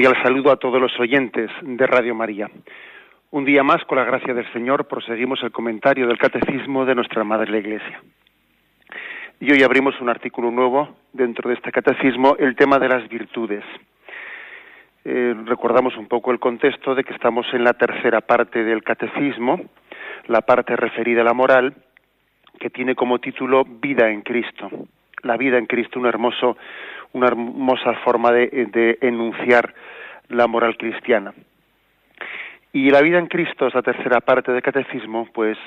Cordial saludo a todos los oyentes de Radio María. Un día más, con la gracia del Señor, proseguimos el comentario del Catecismo de nuestra Madre la Iglesia. Y hoy abrimos un artículo nuevo dentro de este Catecismo, el tema de las virtudes. Eh, recordamos un poco el contexto de que estamos en la tercera parte del Catecismo, la parte referida a la moral, que tiene como título Vida en Cristo. La vida en Cristo, un hermoso una hermosa forma de, enunciar la moral cristiana. Y la vida en Cristo, esa tercera parte del catecismo, pues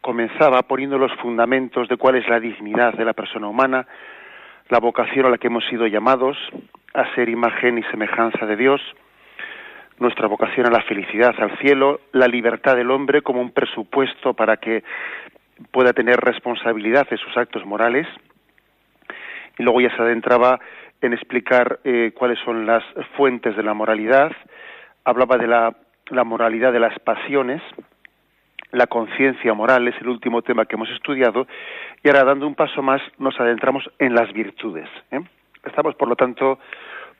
comenzaba poniendo los fundamentos de cuál es la dignidad de la persona humana, la vocación a la que hemos sido llamados, a ser imagen y semejanza de Dios, nuestra vocación a la felicidad, al cielo, la libertad del hombre como un presupuesto para que pueda tener responsabilidad de sus actos morales, y luego ya se adentraba en explicar eh, cuáles son las fuentes de la moralidad, hablaba de la, moralidad de las pasiones, la conciencia moral es el último tema que hemos estudiado, y ahora dando un paso más nos adentramos en las virtudes. ¿eh? Estamos, por lo tanto,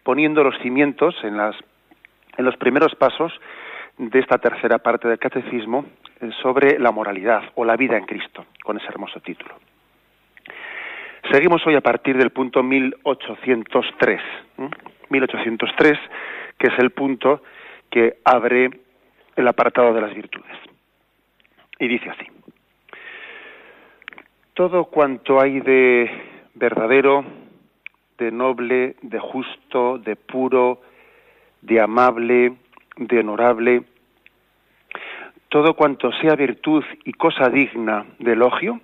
poniendo los cimientos en, los primeros pasos de esta tercera parte del catecismo eh, sobre la moralidad o la vida en Cristo, con ese hermoso título. Seguimos hoy a partir del punto 1803. 1803, que es el punto que abre el apartado de las virtudes. Y dice así. Todo cuanto hay de verdadero, de noble, de justo, de puro, de amable, de honorable, todo cuanto sea virtud y cosa digna de elogio,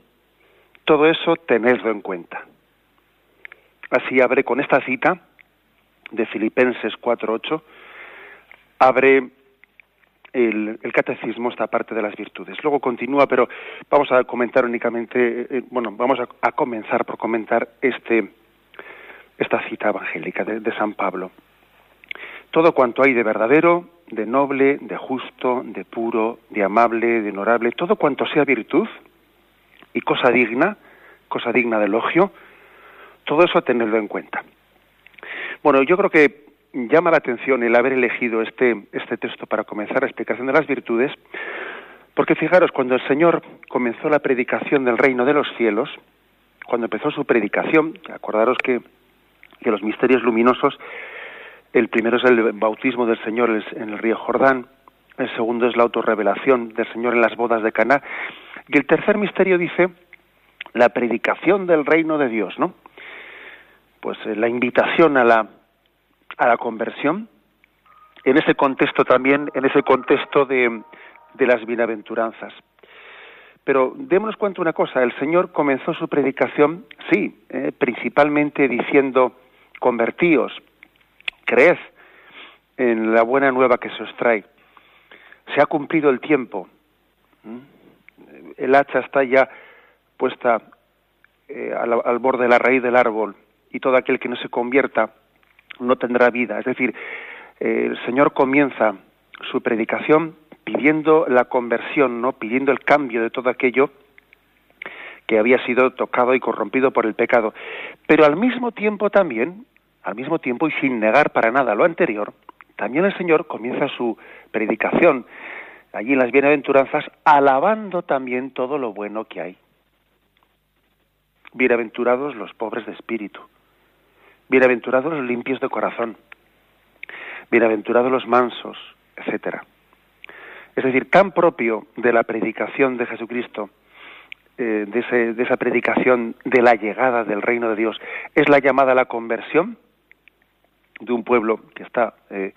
todo eso tenedlo en cuenta. Así abre con esta cita de Filipenses 4.8, abre el, catecismo esta parte de las virtudes. Luego continúa, pero vamos a comentar únicamente, eh, eh, bueno, vamos a, comenzar por comentar este, esta cita evangélica de San Pablo. Todo cuanto hay de verdadero, de noble, de justo, de puro, de amable, de honorable, todo cuanto sea virtud, y cosa digna, cosa digna de elogio, todo eso tenerlo en cuenta. Bueno, yo creo que llama la atención el haber elegido este, este texto para comenzar la explicación de las virtudes, porque fijaros, cuando el Señor comenzó la predicación del reino de los cielos, cuando empezó su predicación, acordaros que, que los misterios luminosos, el primero es el bautismo del Señor en el río Jordán, el segundo es la autorrevelación del Señor en las bodas de Caná, y el tercer misterio dice la predicación del reino de Dios, ¿no? Pues eh, la invitación a la, a la conversión, en ese contexto también, en ese contexto de, de las bienaventuranzas. Pero démonos cuenta una cosa, el Señor comenzó su predicación, sí, eh, principalmente diciendo, convertíos, creed en la buena nueva que se os trae. Se ha cumplido el tiempo. El hacha está ya puesta eh, al, borde de la raíz del árbol y todo aquel que no se convierta no tendrá vida. Es decir, el Señor comienza su predicación pidiendo la conversión, no pidiendo el cambio de todo aquello que había sido tocado y corrompido por el pecado. Pero al mismo tiempo también, al mismo tiempo y sin negar para nada lo anterior, también el Señor comienza su predicación allí en las bienaventuranzas alabando también todo lo bueno que hay. Bienaventurados los pobres de espíritu. Bienaventurados los limpios de corazón. Bienaventurados los mansos, etcétera. Es decir, tan propio de la predicación de Jesucristo, eh, de, esa predicación de la llegada del reino de Dios, es la llamada a la conversión de un pueblo que está eh,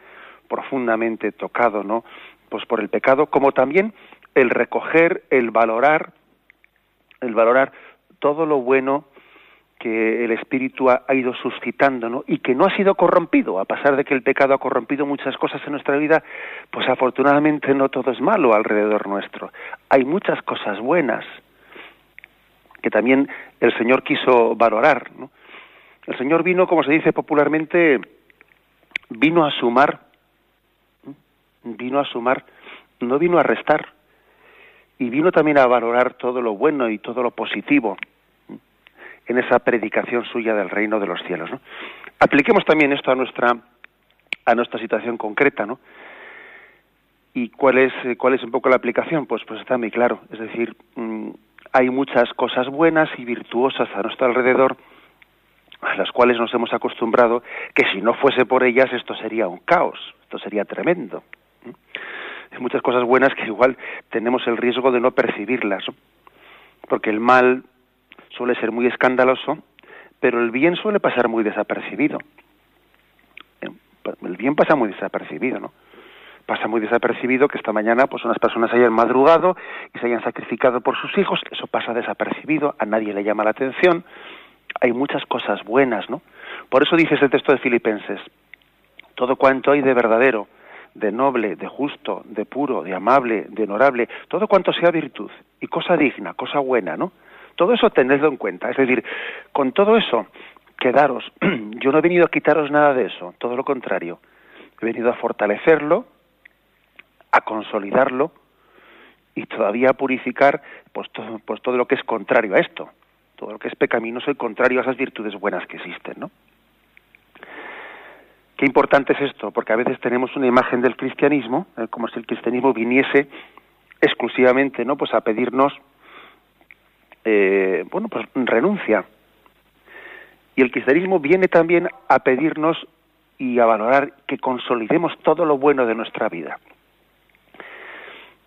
profundamente tocado, ¿no? Pues por el pecado, como también el recoger, el valorar, el valorar todo lo bueno que el espíritu ha, ido suscitando, ¿no? Y que no ha sido corrompido, a pesar de que el pecado ha corrompido muchas cosas en nuestra vida, pues afortunadamente no todo es malo alrededor nuestro. Hay muchas cosas buenas que también el Señor quiso valorar. El Señor vino, como se dice popularmente, vino a sumar, vino a sumar, no vino a restar, y vino también a valorar todo lo bueno y todo lo positivo en esa predicación suya del reino de los cielos. ¿no? Apliquemos también esto a nuestra a nuestra situación concreta, ¿no? ¿Y cuál es cuál es un poco la aplicación? Pues pues está muy claro, es decir, mm, hay muchas cosas buenas y virtuosas a nuestro alrededor a las cuales nos hemos acostumbrado, que si no fuese por ellas esto sería un caos, esto sería tremendo. Hay muchas cosas buenas que igual tenemos el riesgo de no percibirlas, porque el mal suele ser muy escandaloso, pero el bien suele pasar muy desapercibido. El bien pasa muy desapercibido, ¿no? Pasa muy desapercibido que esta mañana pues unas personas hayan madrugado y se hayan sacrificado por sus hijos, eso pasa desapercibido, a nadie le llama la atención, hay muchas cosas buenas, ¿no? Por eso dice ese texto de Filipenses, todo cuanto hay de verdadero, de noble, de justo, de puro, de amable, de honorable, todo cuanto sea virtud y cosa digna, cosa buena, ¿no? Todo eso tenedlo en cuenta. Es decir, con todo eso, quedaros. Yo no he venido a quitaros nada de eso, todo lo contrario. He venido a fortalecerlo, a consolidarlo y todavía a purificar pues todo, pues todo lo que es contrario a esto todo lo que es pecaminoso y contrario a esas virtudes buenas que existen, ¿no? Qué importante es esto, porque a veces tenemos una imagen del cristianismo, eh, como si el cristianismo viniese exclusivamente, ¿no? Pues a pedirnos, eh, bueno, pues renuncia. Y el cristianismo viene también a pedirnos y a valorar que consolidemos todo lo bueno de nuestra vida.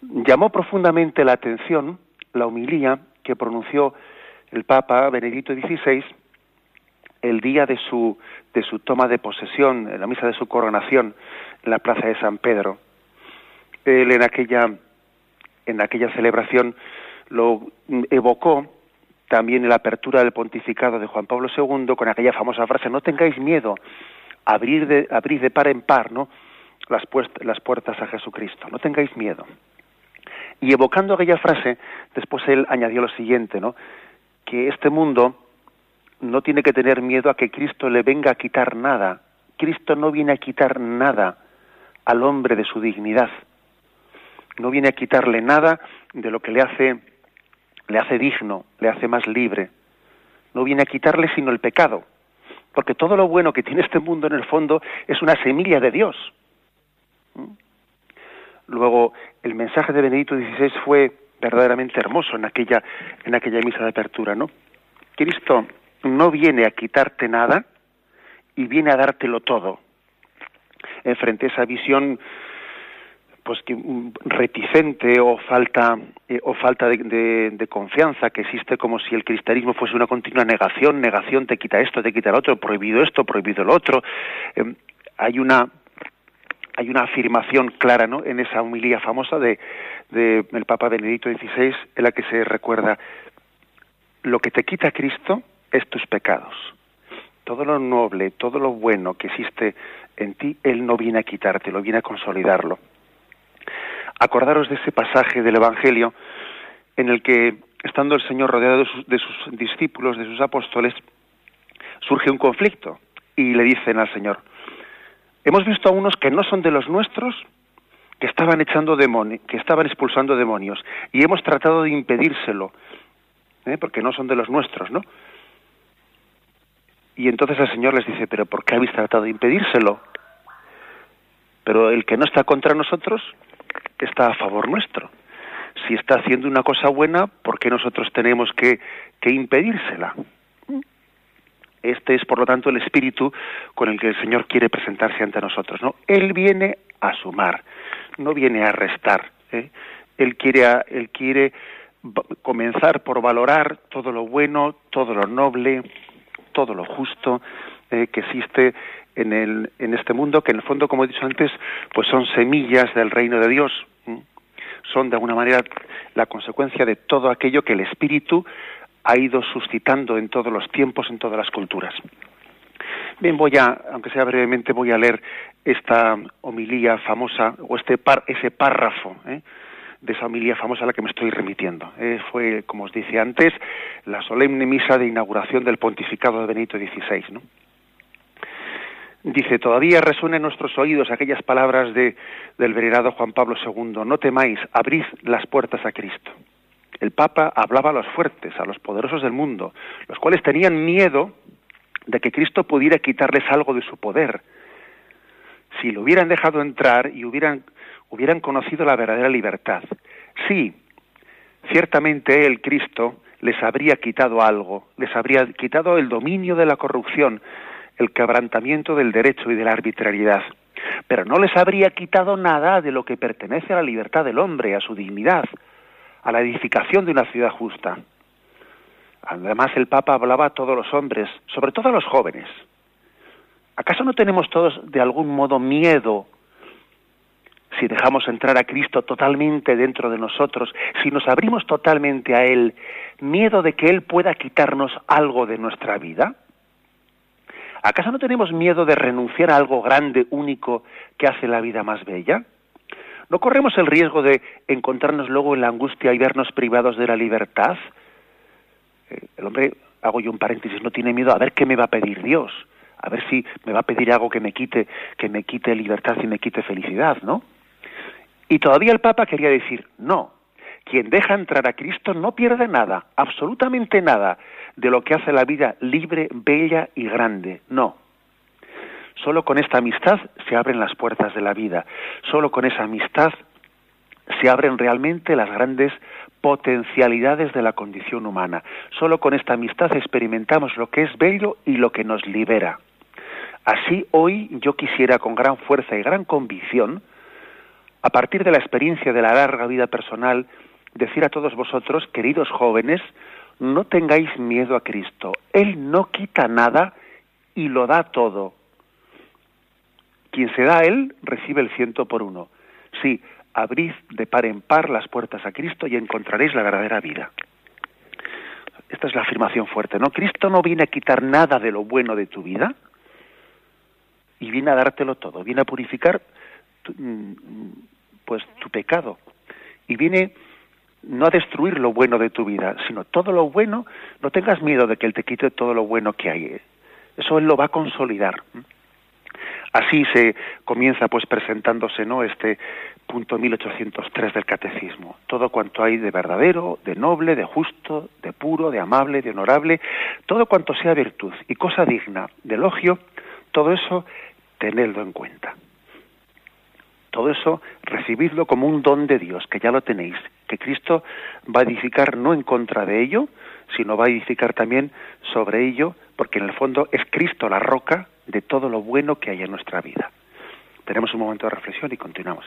Llamó profundamente la atención la humilía que pronunció el Papa Benedicto XVI, el día de su, de su toma de posesión, en la misa de su coronación, en la plaza de San Pedro. Él en aquella, en aquella celebración lo evocó también en la apertura del pontificado de Juan Pablo II con aquella famosa frase, no tengáis miedo, abrir de, abrir de par en par ¿no? las, las puertas a Jesucristo, no tengáis miedo. Y evocando aquella frase, después él añadió lo siguiente, ¿no? Que este mundo no tiene que tener miedo a que Cristo le venga a quitar nada. Cristo no viene a quitar nada al hombre de su dignidad. No viene a quitarle nada de lo que le hace le hace digno, le hace más libre. No viene a quitarle sino el pecado, porque todo lo bueno que tiene este mundo en el fondo es una semilla de Dios. ¿Mm? Luego, el mensaje de Benedicto XVI fue verdaderamente hermoso en aquella, en aquella misa de apertura, ¿no? Cristo no viene a quitarte nada y viene a dártelo todo. En frente a esa visión pues que mm, reticente o falta eh, o falta de, confianza que existe como si el cristianismo fuese una continua negación negación te quita esto te quita lo otro prohibido esto prohibido lo otro em, hay una hay una afirmación clara ¿no? en esa humilía famosa de, del Papa Benedicto XVI en la que se recuerda lo que te quita Cristo es tus pecados. Todo lo noble, todo lo bueno que existe en ti, Él no viene a quitarte, lo viene a consolidarlo. Acordaros de ese pasaje del Evangelio en el que, estando el Señor rodeado de de sus discípulos, de sus apóstoles, surge un conflicto y le dicen al Señor, Hemos visto a unos que no son de los nuestros, que estaban echando demonios, que estaban expulsando demonios, y hemos tratado de impedírselo, ¿eh? porque no son de los nuestros, ¿no? Y entonces el Señor les dice, pero ¿por qué habéis tratado de impedírselo? Pero el que no está contra nosotros está a favor nuestro. Si está haciendo una cosa buena, ¿por qué nosotros tenemos que, que impedírsela? Este es, por lo tanto, el espíritu con el que el Señor quiere presentarse ante nosotros. ¿no? Él viene a sumar, no viene a restar. ¿eh? Él quiere, él quiere comenzar por valorar todo lo bueno, todo lo noble, todo lo justo eh, que existe en, el, en este mundo que en el fondo, como he dicho antes, pues son semillas del reino de Dios. Son de alguna manera la consecuencia de todo aquello que el Espíritu ha ido suscitando en todos los tiempos, en todas las culturas. Bien, voy a, aunque sea brevemente, voy a leer esta homilía famosa, o este par, ese párrafo ¿eh? de esa homilía famosa a la que me estoy remitiendo. Eh, fue, como os dije antes, la solemne misa de inauguración del pontificado de Benito XVI. Dice, todavía resuenan en nuestros oídos aquellas palabras de, del venerado Juan Pablo II, no temáis, abrid las puertas a Cristo. El Papa hablaba a los fuertes, a los poderosos del mundo, los cuales tenían miedo de que Cristo pudiera quitarles algo de su poder. Si lo hubieran dejado entrar y hubieran, conocido la verdadera libertad. Sí, ciertamente el Cristo, les habría quitado algo, les habría quitado el dominio de la corrupción, el quebrantamiento del derecho y de la arbitrariedad. Pero no les habría quitado nada de lo que pertenece a la libertad del hombre, a su dignidad, a la edificación de una ciudad justa. Además, el Papa hablaba a todos los hombres, sobre todo a los jóvenes. ¿Acaso no tenemos todos de algún modo miedo si dejamos entrar a Cristo totalmente dentro de nosotros, si nos abrimos totalmente a Él, miedo de que Él pueda quitarnos algo de nuestra vida? ¿Acaso no tenemos miedo de renunciar a algo grande, único, que hace la vida más bella? ¿No corremos el riesgo de encontrarnos luego en la angustia y vernos privados de la libertad? Eh, el hombre, hago yo un paréntesis, no tiene miedo a ver qué me va a pedir Dios, a ver si me va a pedir algo que me quite, que me quite libertad y me quite felicidad, ¿no? Y todavía el Papa quería decir, no, quien deja entrar a Cristo no pierde nada, absolutamente nada, de lo que hace la vida libre, bella y grande. No. Solo con esta amistad se abren las puertas de la vida. Solo con esa amistad se abren realmente las grandes potencialidades de la condición humana. Solo con esta amistad experimentamos lo que es bello y lo que nos libera. Así hoy yo quisiera con gran fuerza y gran convicción, a partir de la experiencia de la larga vida personal, decir a todos vosotros, queridos jóvenes, no tengáis miedo a Cristo. Él no quita nada y lo da todo. Quien se da a Él recibe el ciento por uno. Sí, abrid de par en par las puertas a Cristo y encontraréis la verdadera vida. Esta es la afirmación fuerte, ¿no? Cristo no viene a quitar nada de lo bueno de tu vida y viene a dártelo todo, viene a purificar tu, mm, pues tu pecado y viene no a destruir lo bueno de tu vida, sino todo lo bueno, no tengas miedo de que Él te quite todo lo bueno que hay. Eso Él lo va a consolidar. Así se comienza pues presentándose no este punto 1803 del catecismo. Todo cuanto hay de verdadero, de noble, de justo, de puro, de amable, de honorable, todo cuanto sea virtud y cosa digna de elogio, todo eso tenedlo en cuenta. Todo eso recibidlo como un don de Dios, que ya lo tenéis, que Cristo va a edificar no en contra de ello, sino va a edificar también sobre ello, porque en el fondo es Cristo la roca de todo lo bueno que hay en nuestra vida. Tenemos un momento de reflexión y continuamos.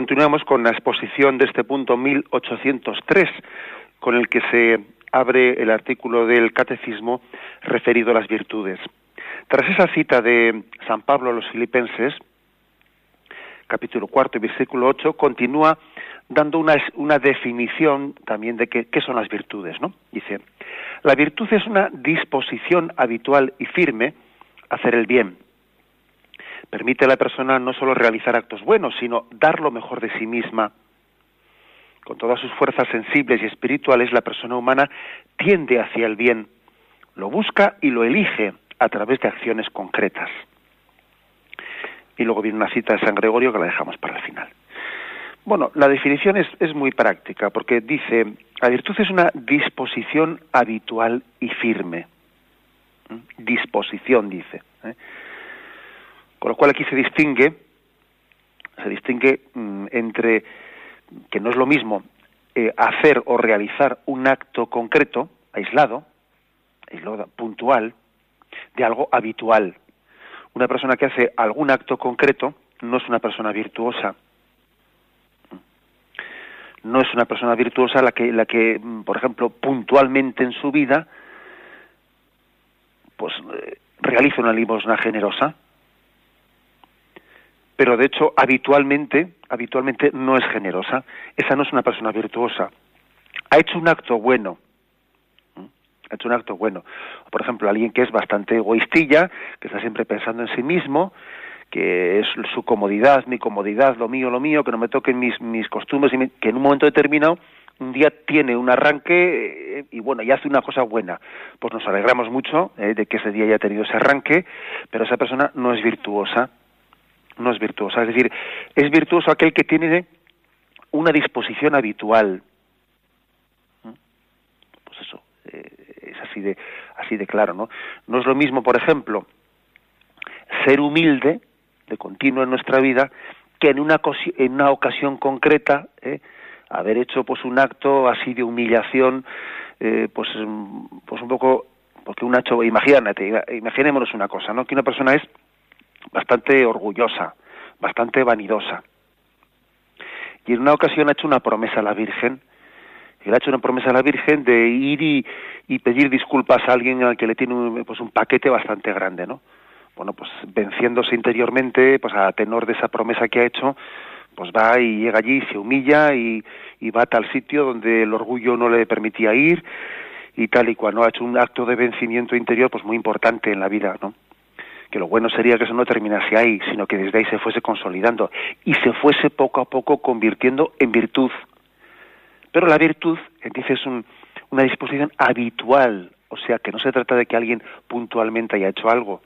Continuamos con la exposición de este punto 1803, con el que se abre el artículo del Catecismo referido a las virtudes. Tras esa cita de San Pablo a los filipenses, capítulo cuarto y versículo 8, continúa dando una, una definición también de qué, qué son las virtudes, ¿no? Dice, la virtud es una disposición habitual y firme a hacer el bien. Permite a la persona no solo realizar actos buenos, sino dar lo mejor de sí misma. Con todas sus fuerzas sensibles y espirituales, la persona humana tiende hacia el bien, lo busca y lo elige a través de acciones concretas. Y luego viene una cita de San Gregorio que la dejamos para el final. Bueno, la definición es, es muy práctica porque dice, la virtud es una disposición habitual y firme. ¿Mm? Disposición, dice. ¿eh? Con lo cual aquí se distingue, se distingue mm, entre que no es lo mismo eh, hacer o realizar un acto concreto, aislado, aislado, puntual, de algo habitual. Una persona que hace algún acto concreto no es una persona virtuosa no es una persona virtuosa la que, mm, por ejemplo, puntualmente en su vida, pues eh, realiza una limosna generosa. Pero de hecho, habitualmente, habitualmente no es generosa. Esa no es una persona virtuosa. Ha hecho un acto bueno. Ha hecho un acto bueno. Por ejemplo, alguien que es bastante egoístilla, que está siempre pensando en sí mismo, que es su comodidad, mi comodidad, lo mío, lo mío, que no me toquen mis, costumbres, y que en un momento determinado un día tiene un arranque eh, y bueno, y hace una cosa buena. Pues nos alegramos mucho eh, de que ese día haya tenido ese arranque, pero esa persona no es virtuosa, no es virtuosa. Es decir, es virtuoso aquel que tiene una disposición habitual. ¿Mm? Pues eso, eh, es así de, así de claro, ¿no? No es lo mismo, por ejemplo, ser humilde, de continuo en nuestra vida que en una, en una ocasión concreta ¿eh? haber hecho pues un acto así de humillación eh, pues pues un poco porque un hecho imagínate imaginémonos una cosa no que una persona es bastante orgullosa bastante vanidosa y en una ocasión ha hecho una promesa a la Virgen él ha hecho una promesa a la Virgen de ir y, y pedir disculpas a alguien al que le tiene un, pues un paquete bastante grande, ¿no? bueno, pues venciéndose interiormente, pues a tenor de esa promesa que ha hecho, pues va y llega allí, se humilla y, va a tal sitio donde el orgullo no le permitía ir y tal y cual, ¿no? Ha hecho un acto de vencimiento interior pues muy importante en la vida, ¿no? Que lo bueno sería que eso no terminase ahí, sino que desde ahí se fuese consolidando y se fuese poco a poco convirtiendo en virtud. Pero la virtud, dice, es una disposición habitual, o sea, que no se trata de que alguien puntualmente haya hecho algo,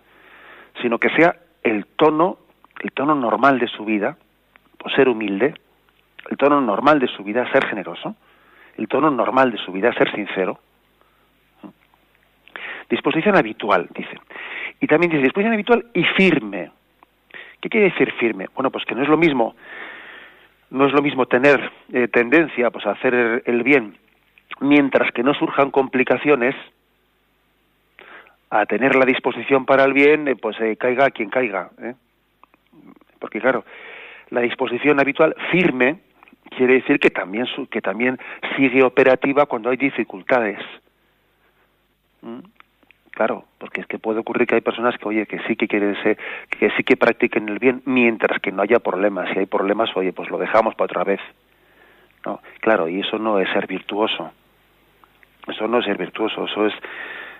sino que sea el tono, el tono normal de su vida, ser humilde, el tono normal de su vida, ser generoso, el tono normal de su vida, ser sincero. Disposición habitual, dice. Y también dice disposición habitual y firme. ¿Qué quiere decir firme? Bueno, pues que no es lo mismo, no es lo mismo tener eh, tendencia pues, a hacer el bien mientras que no surjan complicaciones, a tener la disposición para el bien, eh, pues eh, caiga quien caiga. ¿eh? Porque claro, la disposición habitual firme quiere decir que también que también sigue operativa cuando hay dificultades. ¿Mm? Claro, porque es que puede ocurrir que hay personas que oye que sí que quieren ser, que sí que practiquen el bien mientras que no haya problemas. Si hay problemas, oye, pues lo dejamos para otra vez. No, claro, y eso no es ser virtuoso. Eso no es ser virtuoso, eso es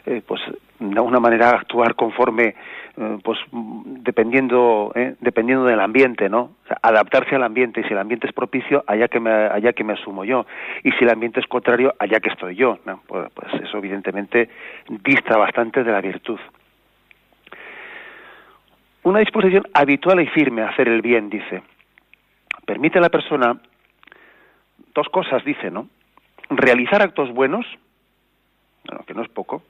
eh, pues de manera actuar conforme eh, pues dependiendo eh, dependiendo del ambiente no adaptarse al ambiente y si el ambiente es propicio allá que me allá que me asumo yo. Y si el ambiente es contrario allá que estoy yo pues, pues eso evidentemente dista bastante de la virtud. Una disposición habitual y firme a hacer el bien dice. Permite a la persona dos cosas dice no realizar actos buenos que no es poco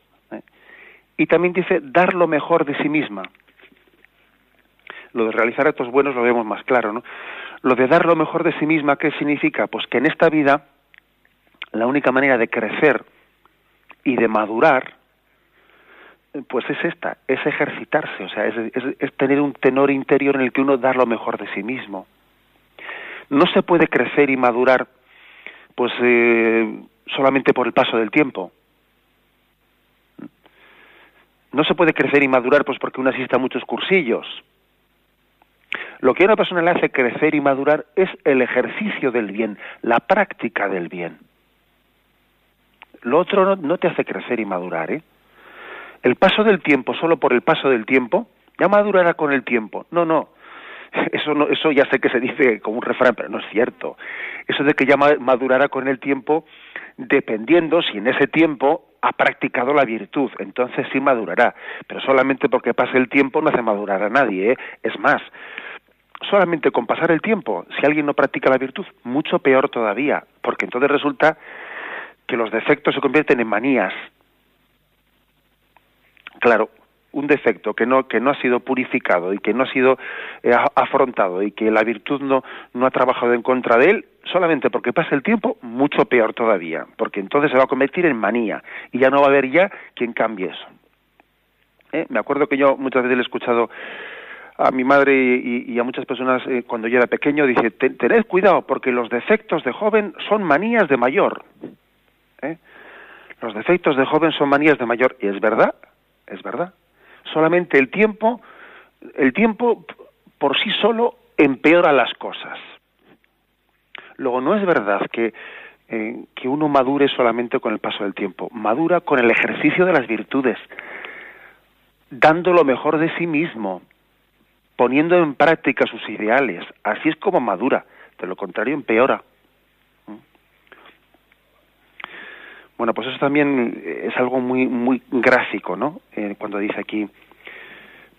y también dice dar lo mejor de sí misma. Lo de realizar actos buenos lo vemos más claro, ¿no? Lo de dar lo mejor de sí misma, ¿qué significa? Pues que en esta vida la única manera de crecer y de madurar, pues es esta, es ejercitarse, o sea, es, es, tener un tenor interior en el que uno da lo mejor de sí mismo. No se puede crecer y madurar pues eh, solamente por el paso del tiempo. No se puede crecer y madurar pues porque uno asista a muchos cursillos. Lo que a una persona le hace crecer y madurar es el ejercicio del bien, la práctica del bien. Lo otro no, te hace crecer y madurar, ¿eh? El paso del tiempo, solo por el paso del tiempo, ya madurará con el tiempo. No, no. Eso, no, eso ya sé que se dice como un refrán, pero no es cierto. Eso de que ya madurará con el tiempo, dependiendo si en ese tiempo ha practicado la virtud, entonces sí madurará. Pero solamente porque pase el tiempo no hace madurar a nadie. ¿eh? Es más, solamente con pasar el tiempo, si alguien no practica la virtud, mucho peor todavía, porque entonces resulta que los defectos se convierten en manías. Claro, un defecto que no que no ha sido purificado y que no ha sido eh, afrontado y que la virtud no no ha trabajado en contra de él solamente porque pasa el tiempo mucho peor todavía porque entonces se va a convertir en manía y ya no va a haber ya quien cambie eso ¿Eh? me acuerdo que yo muchas veces le he escuchado a mi madre y, a muchas personas eh, cuando yo era pequeño dice tened cuidado porque los defectos de joven son manías de mayor. Los defectos de joven son manías de mayor. Y es verdad, es verdad. Solamente el tiempo, el tiempo por sí solo empeora las cosas. Luego, no es verdad que, eh, que uno madure solamente con el paso del tiempo. Madura con el ejercicio de las virtudes, dando lo mejor de sí mismo, poniendo en práctica sus ideales. Así es como madura. De lo contrario, empeora. Bueno, pues eso también es algo muy muy gráfico, ¿no? Eh, cuando dice aquí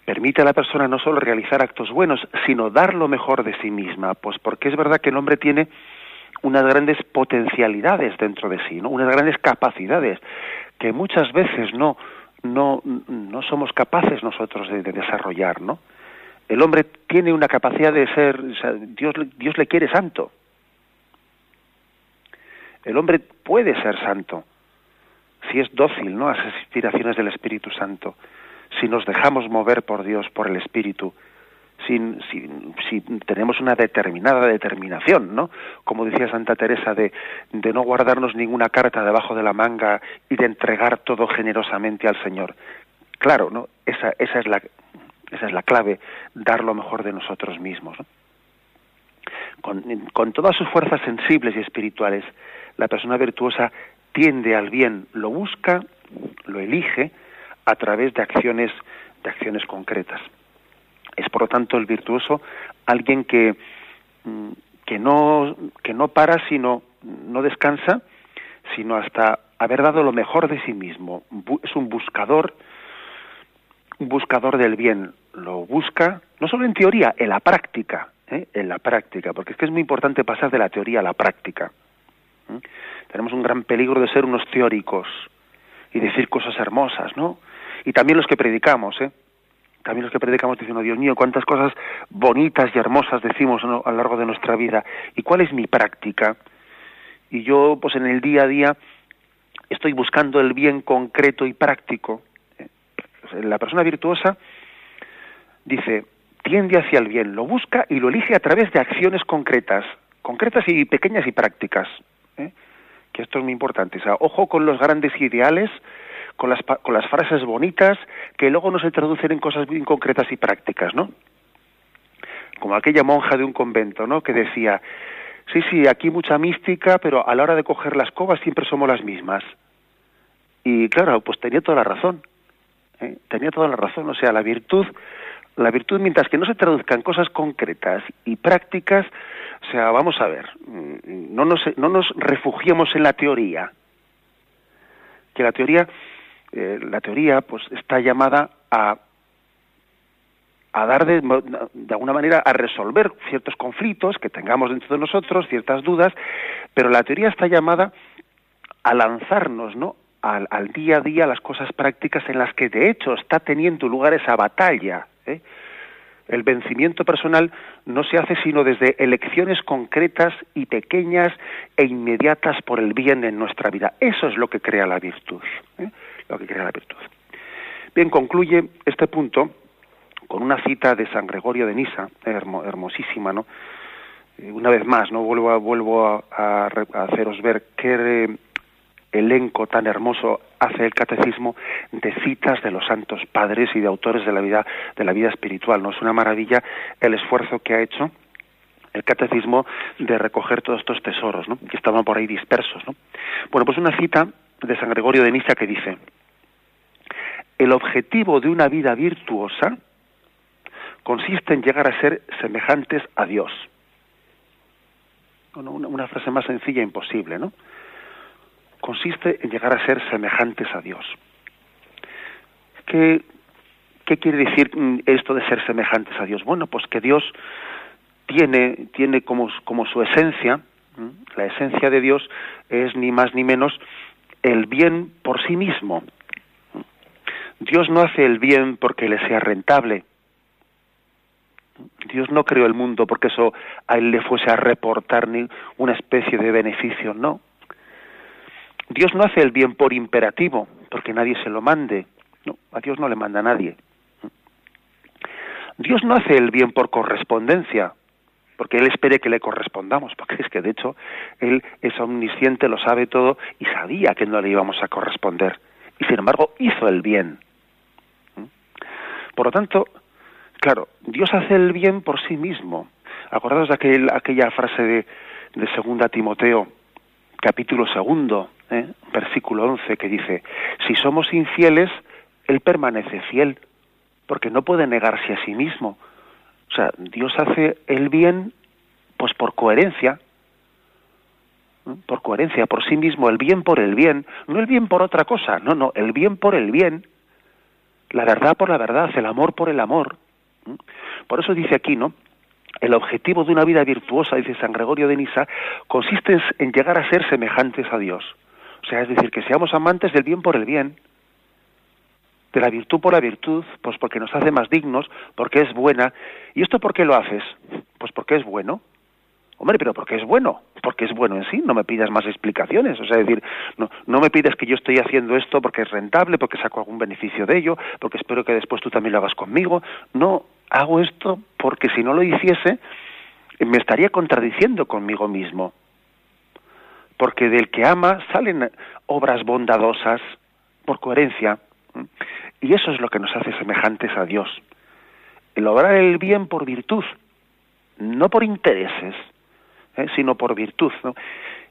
permite a la persona no solo realizar actos buenos, sino dar lo mejor de sí misma, pues porque es verdad que el hombre tiene unas grandes potencialidades dentro de sí, ¿no? Unas grandes capacidades que muchas veces no no no somos capaces nosotros de, desarrollar, ¿no? El hombre tiene una capacidad de ser, Dios Dios le quiere santo, el hombre puede ser santo si es dócil ¿no? a las inspiraciones del Espíritu Santo, si nos dejamos mover por Dios, por el Espíritu, si, si, tenemos una determinada determinación, ¿no? Como decía Santa Teresa, de, de no guardarnos ninguna carta debajo de la manga y de entregar todo generosamente al Señor. Claro, ¿no? Esa, esa, es, la, esa es la clave, dar lo mejor de nosotros mismos. Con, con todas sus fuerzas sensibles y espirituales, la persona virtuosa tiende al bien, lo busca, lo elige a través de acciones, de acciones concretas. Es por lo tanto el virtuoso alguien que, mm, que no, que no para sino no descansa, sino hasta haber dado lo mejor de sí mismo. Es un buscador, un buscador del bien. Lo busca no solo en teoría, en la práctica, ¿eh? en la práctica, porque es que es muy importante pasar de la teoría a la práctica. ¿Mm? Tenemos un gran peligro de ser unos teóricos y decir cosas hermosas, ¿no? Y también los que predicamos, ¿eh? También los que predicamos diciendo, Dios mío, cuántas cosas bonitas y hermosas decimos a lo largo de nuestra vida. ¿Y cuál es mi práctica? Y yo, pues en el día a día, estoy buscando el bien concreto y práctico. ¿eh? La persona virtuosa dice, tiende hacia el bien, lo busca y lo elige a través de acciones concretas, concretas y pequeñas y prácticas ¿eh? Que esto es muy importante. O sea, ojo con los grandes ideales, con las, con las frases bonitas, que luego no se traducen en cosas bien concretas y prácticas, ¿no? Como aquella monja de un convento, ¿no? Que decía, sí, sí, aquí mucha mística, pero a la hora de coger las cobas siempre somos las mismas. Y claro, pues tenía toda la razón. ¿eh? Tenía toda la razón. O sea, la virtud, la virtud, mientras que no se traduzcan cosas concretas y prácticas, o sea, vamos a ver, mm, no nos, no nos refugiemos en la teoría, que la teoría, eh, la teoría pues está llamada a, a dar de, de alguna manera a resolver ciertos conflictos que tengamos dentro de nosotros, ciertas dudas, pero la teoría está llamada a lanzarnos, ¿no? Al, al día a día las cosas prácticas en las que de hecho está teniendo lugar esa batalla. ¿Eh? El vencimiento personal no se hace sino desde elecciones concretas y pequeñas e inmediatas por el bien en nuestra vida. Eso es lo que crea la virtud. ¿eh? Lo que crea la virtud. Bien, concluye este punto con una cita de San Gregorio de Nisa, hermosísima, ¿no? una vez más, no vuelvo a, vuelvo a, haceros ver qué elenco tan hermoso hace el catecismo de citas de los santos padres y de autores de la vida de la vida espiritual. No es una maravilla el esfuerzo que ha hecho el catecismo de recoger todos estos tesoros, ¿no? que estaban por ahí dispersos. ¿no? Bueno, pues una cita de San Gregorio de Niza que dice, el objetivo de una vida virtuosa consiste en llegar a ser semejantes a Dios. una, frase más sencilla imposible, ¿no? Consiste en llegar a ser semejantes a Dios. ¿Qué, ¿Qué quiere decir mm, esto de ser semejantes a Dios? Bueno, pues que Dios tiene, tiene como, como su esencia, la esencia de Dios es ni más ni menos el bien por sí mismo. Dios no hace el bien porque le sea rentable. Dios no creó el mundo porque eso a él le fuese a reportar ni una especie de beneficio, no. Dios no hace el bien por imperativo, porque nadie se lo mande. No, a Dios no le manda a nadie. Dios no hace el bien por correspondencia, porque Él espere que le correspondamos, porque es que de hecho Él es omnisciente, lo sabe todo y sabía que no le íbamos a corresponder. Y sin embargo hizo el bien. ¿Mm? Por lo tanto, claro, Dios hace el bien por sí mismo. Acordaos de aquel, aquella frase de, de segunda Timoteo, capítulo segundo, ¿eh? versículo once, que dice, si somos infieles, Él permanece fiel, porque no puede negarse a sí mismo o sea, Dios hace el bien pues por coherencia, por coherencia, por sí mismo, el bien por el bien, no el bien por otra cosa, no, no, el bien por el bien, la verdad por la verdad, el amor por el amor. Por eso dice aquí, ¿no? El objetivo de una vida virtuosa, dice San Gregorio de Nisa, consiste en llegar a ser semejantes a Dios. O sea, es decir, que seamos amantes del bien por el bien, de la virtud por la virtud, pues porque nos hace más dignos, porque es buena. ¿Y esto por qué lo haces? Pues porque es bueno. Hombre, pero porque es bueno, porque es bueno en sí, no me pidas más explicaciones, o sea, es decir, no, no me pides que yo estoy haciendo esto porque es rentable, porque saco algún beneficio de ello, porque espero que después tú también lo hagas conmigo, no, hago esto porque si no lo hiciese, me estaría contradiciendo conmigo mismo, porque del que ama salen obras bondadosas, por coherencia, y eso es lo que nos hace semejantes a Dios. El obrar el bien por virtud, no por intereses, ¿eh? sino por virtud.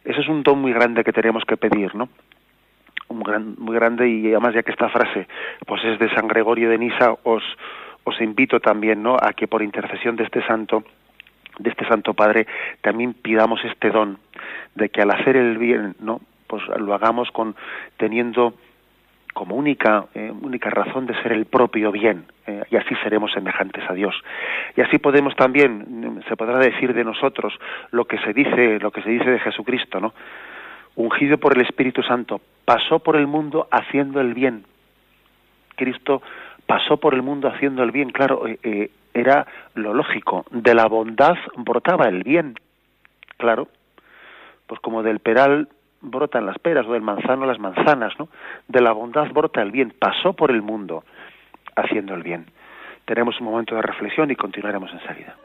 Ese es un don muy grande que tenemos que pedir, ¿no? Un gran, muy grande y además ya que esta frase pues es de San Gregorio de Nisa, os, os invito también, ¿no? A que por intercesión de este santo, de este santo Padre, también pidamos este don de que al hacer el bien, ¿no? Pues lo hagamos con teniendo como única, eh, única razón de ser el propio bien, eh, y así seremos semejantes a Dios. Y así podemos también, se podrá decir de nosotros lo que se dice, lo que se dice de Jesucristo, ¿no? Ungido por el Espíritu Santo, pasó por el mundo haciendo el bien. Cristo pasó por el mundo haciendo el bien, claro, eh, era lo lógico, de la bondad brotaba el bien, claro, pues como del peral brotan las peras o del manzano las manzanas, ¿no? De la bondad brota el bien, pasó por el mundo haciendo el bien. Tenemos un momento de reflexión y continuaremos enseguida.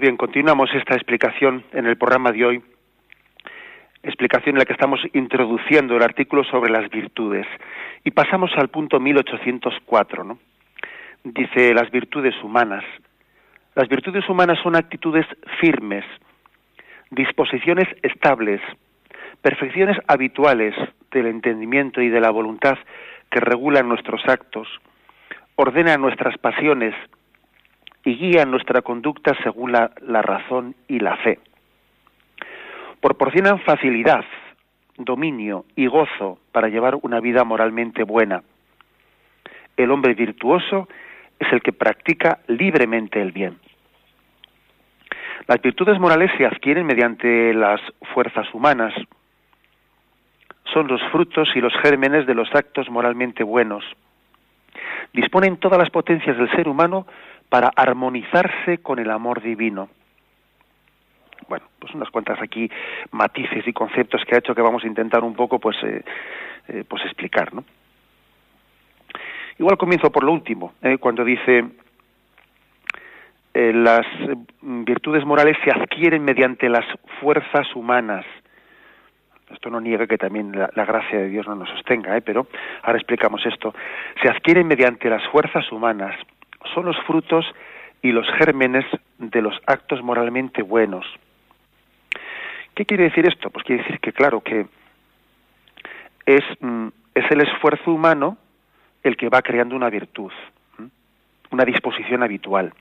Bien, continuamos esta explicación en el programa de hoy, explicación en la que estamos introduciendo el artículo sobre las virtudes. Y pasamos al punto 1804, ¿no? Dice las virtudes humanas. Las virtudes humanas son actitudes firmes, disposiciones estables, perfecciones habituales del entendimiento y de la voluntad que regulan nuestros actos, ordenan nuestras pasiones y guían nuestra conducta según la, la razón y la fe. Proporcionan facilidad, dominio y gozo para llevar una vida moralmente buena. El hombre virtuoso es el que practica libremente el bien. Las virtudes morales se adquieren mediante las fuerzas humanas. Son los frutos y los gérmenes de los actos moralmente buenos. Disponen todas las potencias del ser humano para armonizarse con el amor divino. Bueno, pues unas cuantas aquí matices y conceptos que ha hecho que vamos a intentar un poco pues, eh, eh, pues explicar, ¿no? Igual comienzo por lo último, ¿eh? cuando dice las virtudes morales se adquieren mediante las fuerzas humanas. Esto no niega que también la, gracia de Dios no nos sostenga, pero ahora explicamos esto. Se adquieren mediante las fuerzas humanas. Son los frutos y los gérmenes de los actos moralmente buenos. ¿Qué quiere decir esto? Pues quiere decir que, claro, que es, mm, es el esfuerzo humano el que va creando una virtud, una disposición habitual.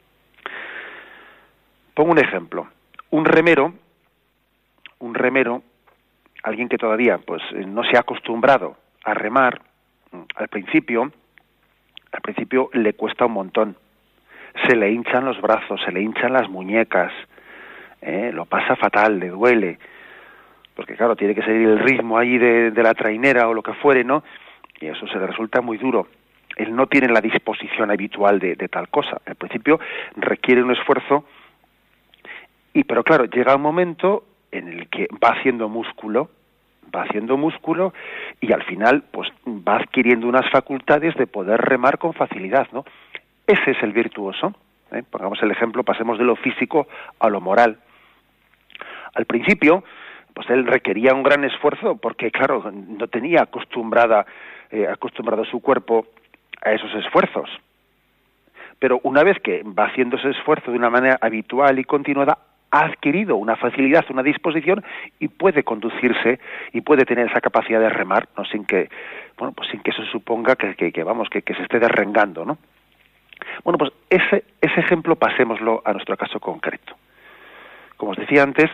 Pongo un ejemplo. Un remero, un remero, alguien que todavía pues eh, no se ha acostumbrado a remar, al principio, al principio le cuesta un montón. Se le hinchan los brazos, se le hinchan las muñecas, ¿eh? lo pasa fatal, le duele, porque claro, tiene que seguir el ritmo ahí de, de la trainera o lo que fuere, ¿no? y eso se le resulta muy duro. Él no tiene la disposición habitual de, tal cosa. Al principio requiere un esfuerzo, y pero claro, llega un momento en el que va haciendo músculo, va haciendo músculo y al final pues va adquiriendo unas facultades de poder remar con facilidad, ¿no? Ese es el virtuoso. ¿eh? Pongamos el ejemplo, pasemos de lo físico a lo moral. Al principio, pues él requería un gran esfuerzo porque, claro, no tenía acostumbrada eh, acostumbrado su cuerpo a esos esfuerzos. Pero una vez que va haciendo ese esfuerzo de una manera habitual y continuada, ha adquirido una facilidad, una disposición y puede conducirse y puede tener esa capacidad de remar, no sin que, bueno, pues sin que eso suponga que, que, vamos, que, que, se esté derrengando, ¿no? Bueno, pues ese, ese ejemplo pasémoslo a nuestro caso concreto. Como os decía antes,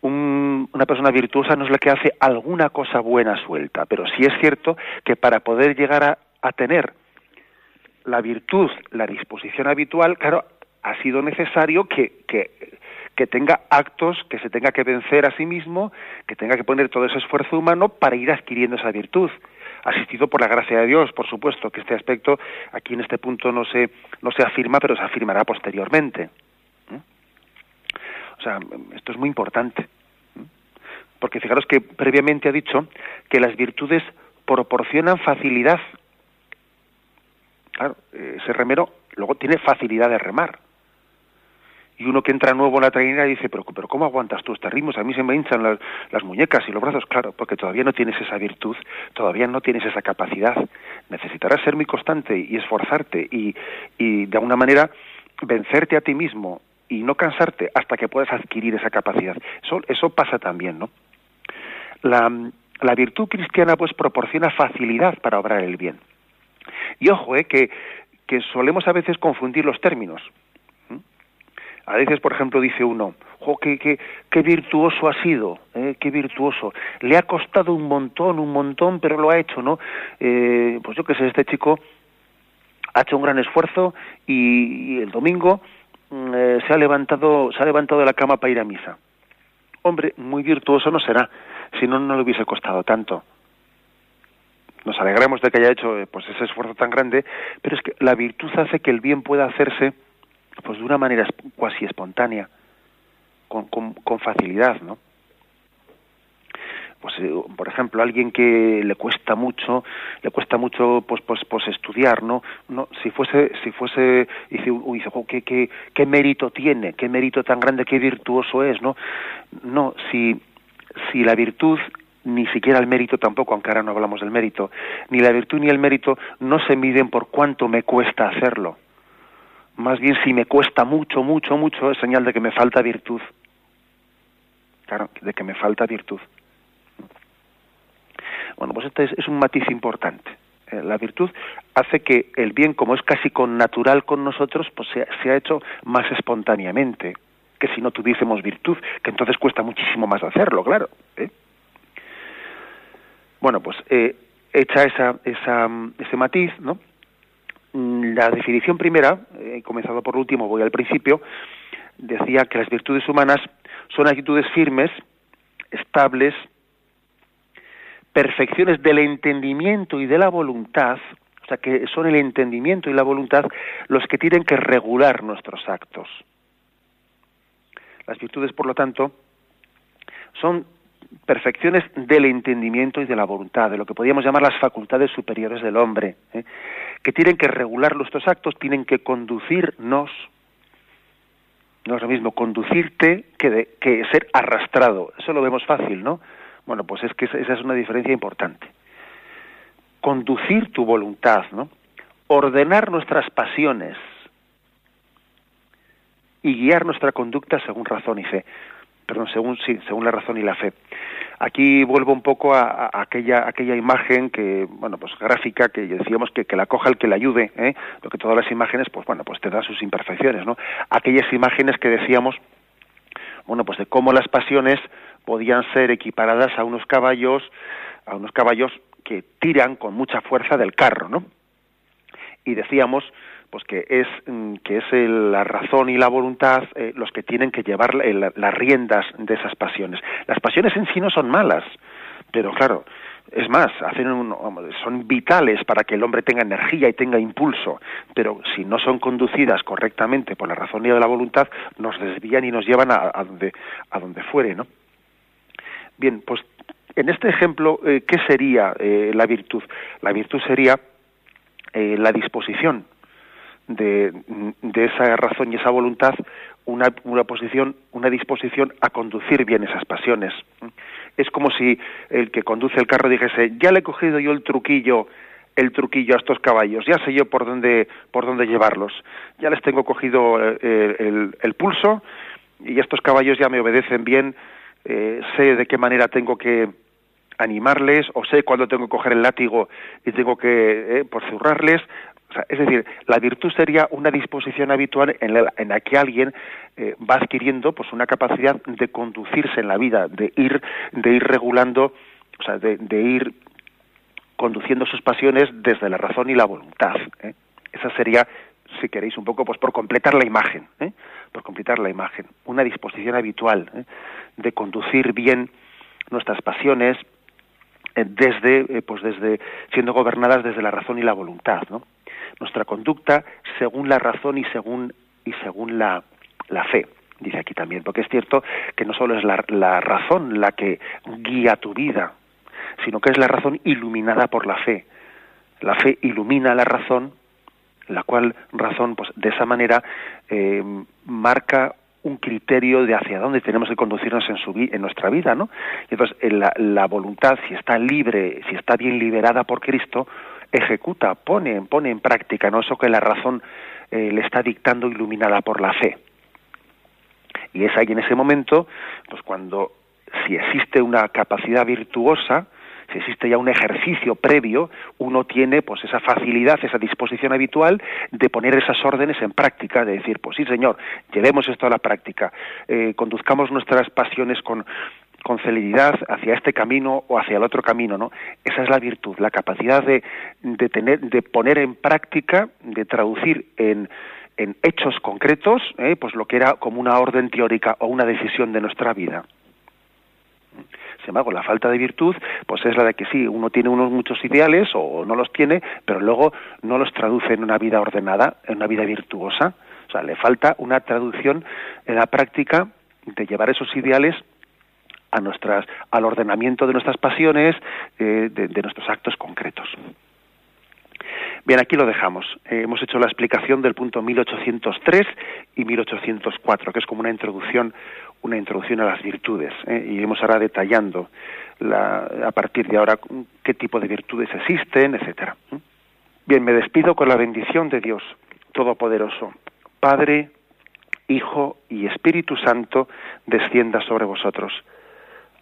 una persona virtuosa no es la que hace alguna cosa buena suelta, pero sí es cierto que para poder llegar a, a tener la virtud, la disposición habitual, claro, ha sido necesario que, que, que, tenga actos, que se tenga que vencer a sí mismo, que tenga que poner todo ese esfuerzo humano para ir adquiriendo esa virtud. Asistido por la gracia de Dios, por supuesto, que este aspecto aquí en este punto no se, no se afirma, pero se afirmará posteriormente. O sea, esto es muy importante. Porque fijaros que previamente ha dicho que las virtudes proporcionan facilidad. Claro, ese remero luego tiene facilidad de remar. Y uno que entra nuevo en la trainera dice, pero, pero ¿cómo aguantas tú este ritmo? A mí se me hinchan las, las, muñecas y los brazos. Claro, porque todavía no tienes esa virtud, todavía no tienes esa capacidad. Necesitarás ser muy constante y esforzarte y, y de alguna manera vencerte a ti mismo y no cansarte hasta que puedas adquirir esa capacidad. Eso, eso pasa también, ¿no? La, la virtud cristiana pues proporciona facilidad para obrar el bien. Y ojo, eh, que, que solemos a veces confundir los términos. A veces, por ejemplo, dice uno, jo, qué, qué, qué virtuoso ha sido, eh, qué virtuoso. Le ha costado un montón, un montón, pero lo ha hecho, ¿no? Eh, pues yo qué sé, este chico ha hecho un gran esfuerzo y el domingo Mm, eh, se ha levantado se ha levantado de la cama para ir a misa. Hombre, muy virtuoso no será, si no no le hubiese costado tanto. Nos alegramos de que haya hecho eh, pues ese esfuerzo tan grande, pero es que la virtud hace que el bien pueda hacerse pues de una manera cuasi espontánea, con, con, facilidad, ¿no? pues eh, por ejemplo alguien que le cuesta mucho le cuesta mucho pues pues pues estudiar no no si fuese si fuese dice dice qué, qué, qué mérito tiene qué mérito tan grande qué virtuoso es no no si si la virtud ni siquiera el mérito tampoco, aunque ahora no hablamos del mérito, ni la virtud ni el mérito no se miden por cuánto me cuesta hacerlo. Más bien si me cuesta mucho, mucho, mucho, es señal de que me falta virtud. claro, de que me falta virtud. Bueno, pues este es, un matiz importante. Eh, la virtud hace que el bien, como es casi con natural con nosotros, pues se, ha hecho más espontáneamente que si no tuviésemos virtud, que entonces cuesta muchísimo más hacerlo, claro. ¿eh? Bueno, pues eh, hecha esa, esa, ese matiz, ¿no? Mm, la definición primera, he comenzado por último, voy al principio, decía que las virtudes humanas son actitudes firmes, estables, perfecciones del entendimiento y de la voluntad, o sea que son el entendimiento y la voluntad los que tienen que regular nuestros actos. Las virtudes, por lo tanto, son perfecciones del entendimiento y de la voluntad, de lo que podríamos llamar las facultades superiores del hombre, ¿eh? que tienen que regular nuestros actos, tienen que conducirnos, no es lo mismo conducirte que, que ser arrastrado, eso lo vemos fácil, ¿no? Bueno, pues es que esa es una diferencia importante. Conducir tu voluntad, ¿no? Ordenar nuestras pasiones, y guiar nuestra conducta según razón y fe. Perdón, según, sí, según la razón y la fe. Aquí vuelvo un poco a, aquella, aquella imagen que, bueno, pues gráfica, que decíamos que, que la coja el que la ayude, ¿eh? lo todas las imágenes, pues bueno, pues te dan sus imperfecciones, ¿no? Aquellas imágenes que decíamos, bueno, pues de cómo las pasiones podían ser equiparadas a unos caballos, a unos caballos que tiran con mucha fuerza del carro, ¿no? Y decíamos pues que es mm, que es la razón y la voluntad eh, los que tienen que llevar las riendas de esas pasiones. Las pasiones en sí no son malas, pero claro, es más, hacen son vitales para que el hombre tenga energía y tenga impulso, pero si no son conducidas correctamente por la razón y la voluntad, nos desvían y nos llevan a, donde a donde fuere, ¿no? Bien, pues en este ejemplo, eh, ¿qué sería eh, la virtud? La virtud sería la disposición de, esa razón y esa voluntad una, una posición, una disposición a conducir bien esas pasiones. Es como si el que conduce el carro dijese, ya le he cogido yo el truquillo, el truquillo a estos caballos, ya sé yo por dónde, por dónde llevarlos, ya les tengo cogido eh, el, pulso y estos caballos ya me obedecen bien, eh, sé de qué manera tengo que animarles o sé cuándo tengo que coger el látigo y tengo que eh, por zurrarles es decir, la virtud sería una disposición habitual en la, que alguien eh, va adquiriendo pues una capacidad de conducirse en la vida, de ir, de ir regulando, o sea, de, ir conduciendo sus pasiones desde la razón y la voluntad. ¿eh? Esa sería, si queréis, un poco pues por completar la imagen, ¿eh? por completar la imagen, una disposición habitual de conducir bien nuestras pasiones desde, pues desde siendo gobernadas desde la razón y la voluntad, ¿no? Nuestra conducta según la razón y según, y según la, la fe dice aquí también, porque es cierto que no solo es la, la, razón la que guía tu vida, sino que es la razón iluminada por la fe. La fe ilumina la razón, la cual razón, pues de esa manera, eh, marca un criterio de hacia dónde tenemos que conducirnos en, su en nuestra vida, ¿no? Y entonces, la, la voluntad, si está libre, si está bien liberada por Cristo, ejecuta, pone, pone en práctica, ¿no? Eso que la razón eh, le está dictando iluminada por la fe. Y es ahí en ese momento, pues cuando si existe una capacidad virtuosa, si existe ya un ejercicio previo, uno tiene pues esa facilidad, esa disposición habitual de poner esas órdenes en práctica, de decir, pues sí señor, llevemos esto a la práctica, eh, conduzcamos nuestras pasiones con, con celeridad hacia este camino o hacia el otro camino, ¿no? Esa es la virtud, la capacidad de, de tener, de poner en práctica, de traducir en, en hechos concretos, ¿eh? pues lo que era como una orden teórica o una decisión de nuestra vida. Sin embargo, la falta de virtud, pues es la de que sí, uno tiene unos muchos ideales o no los tiene, pero luego no los traduce en una vida ordenada, en una vida virtuosa. O sea, le falta una traducción en la práctica de llevar esos ideales a nuestras, al ordenamiento de nuestras pasiones, eh, de, nuestros actos concretos. Bien, aquí lo dejamos. Eh, hemos hecho la explicación del punto 1803 y 1804, que es como una introducción, una introducción a las virtudes. Eh, y iremos ahora detallando a partir de ahora qué tipo de virtudes existen, etcétera. Bien, me despido con la bendición de Dios Todopoderoso, Padre, Hijo y Espíritu Santo, descienda sobre vosotros.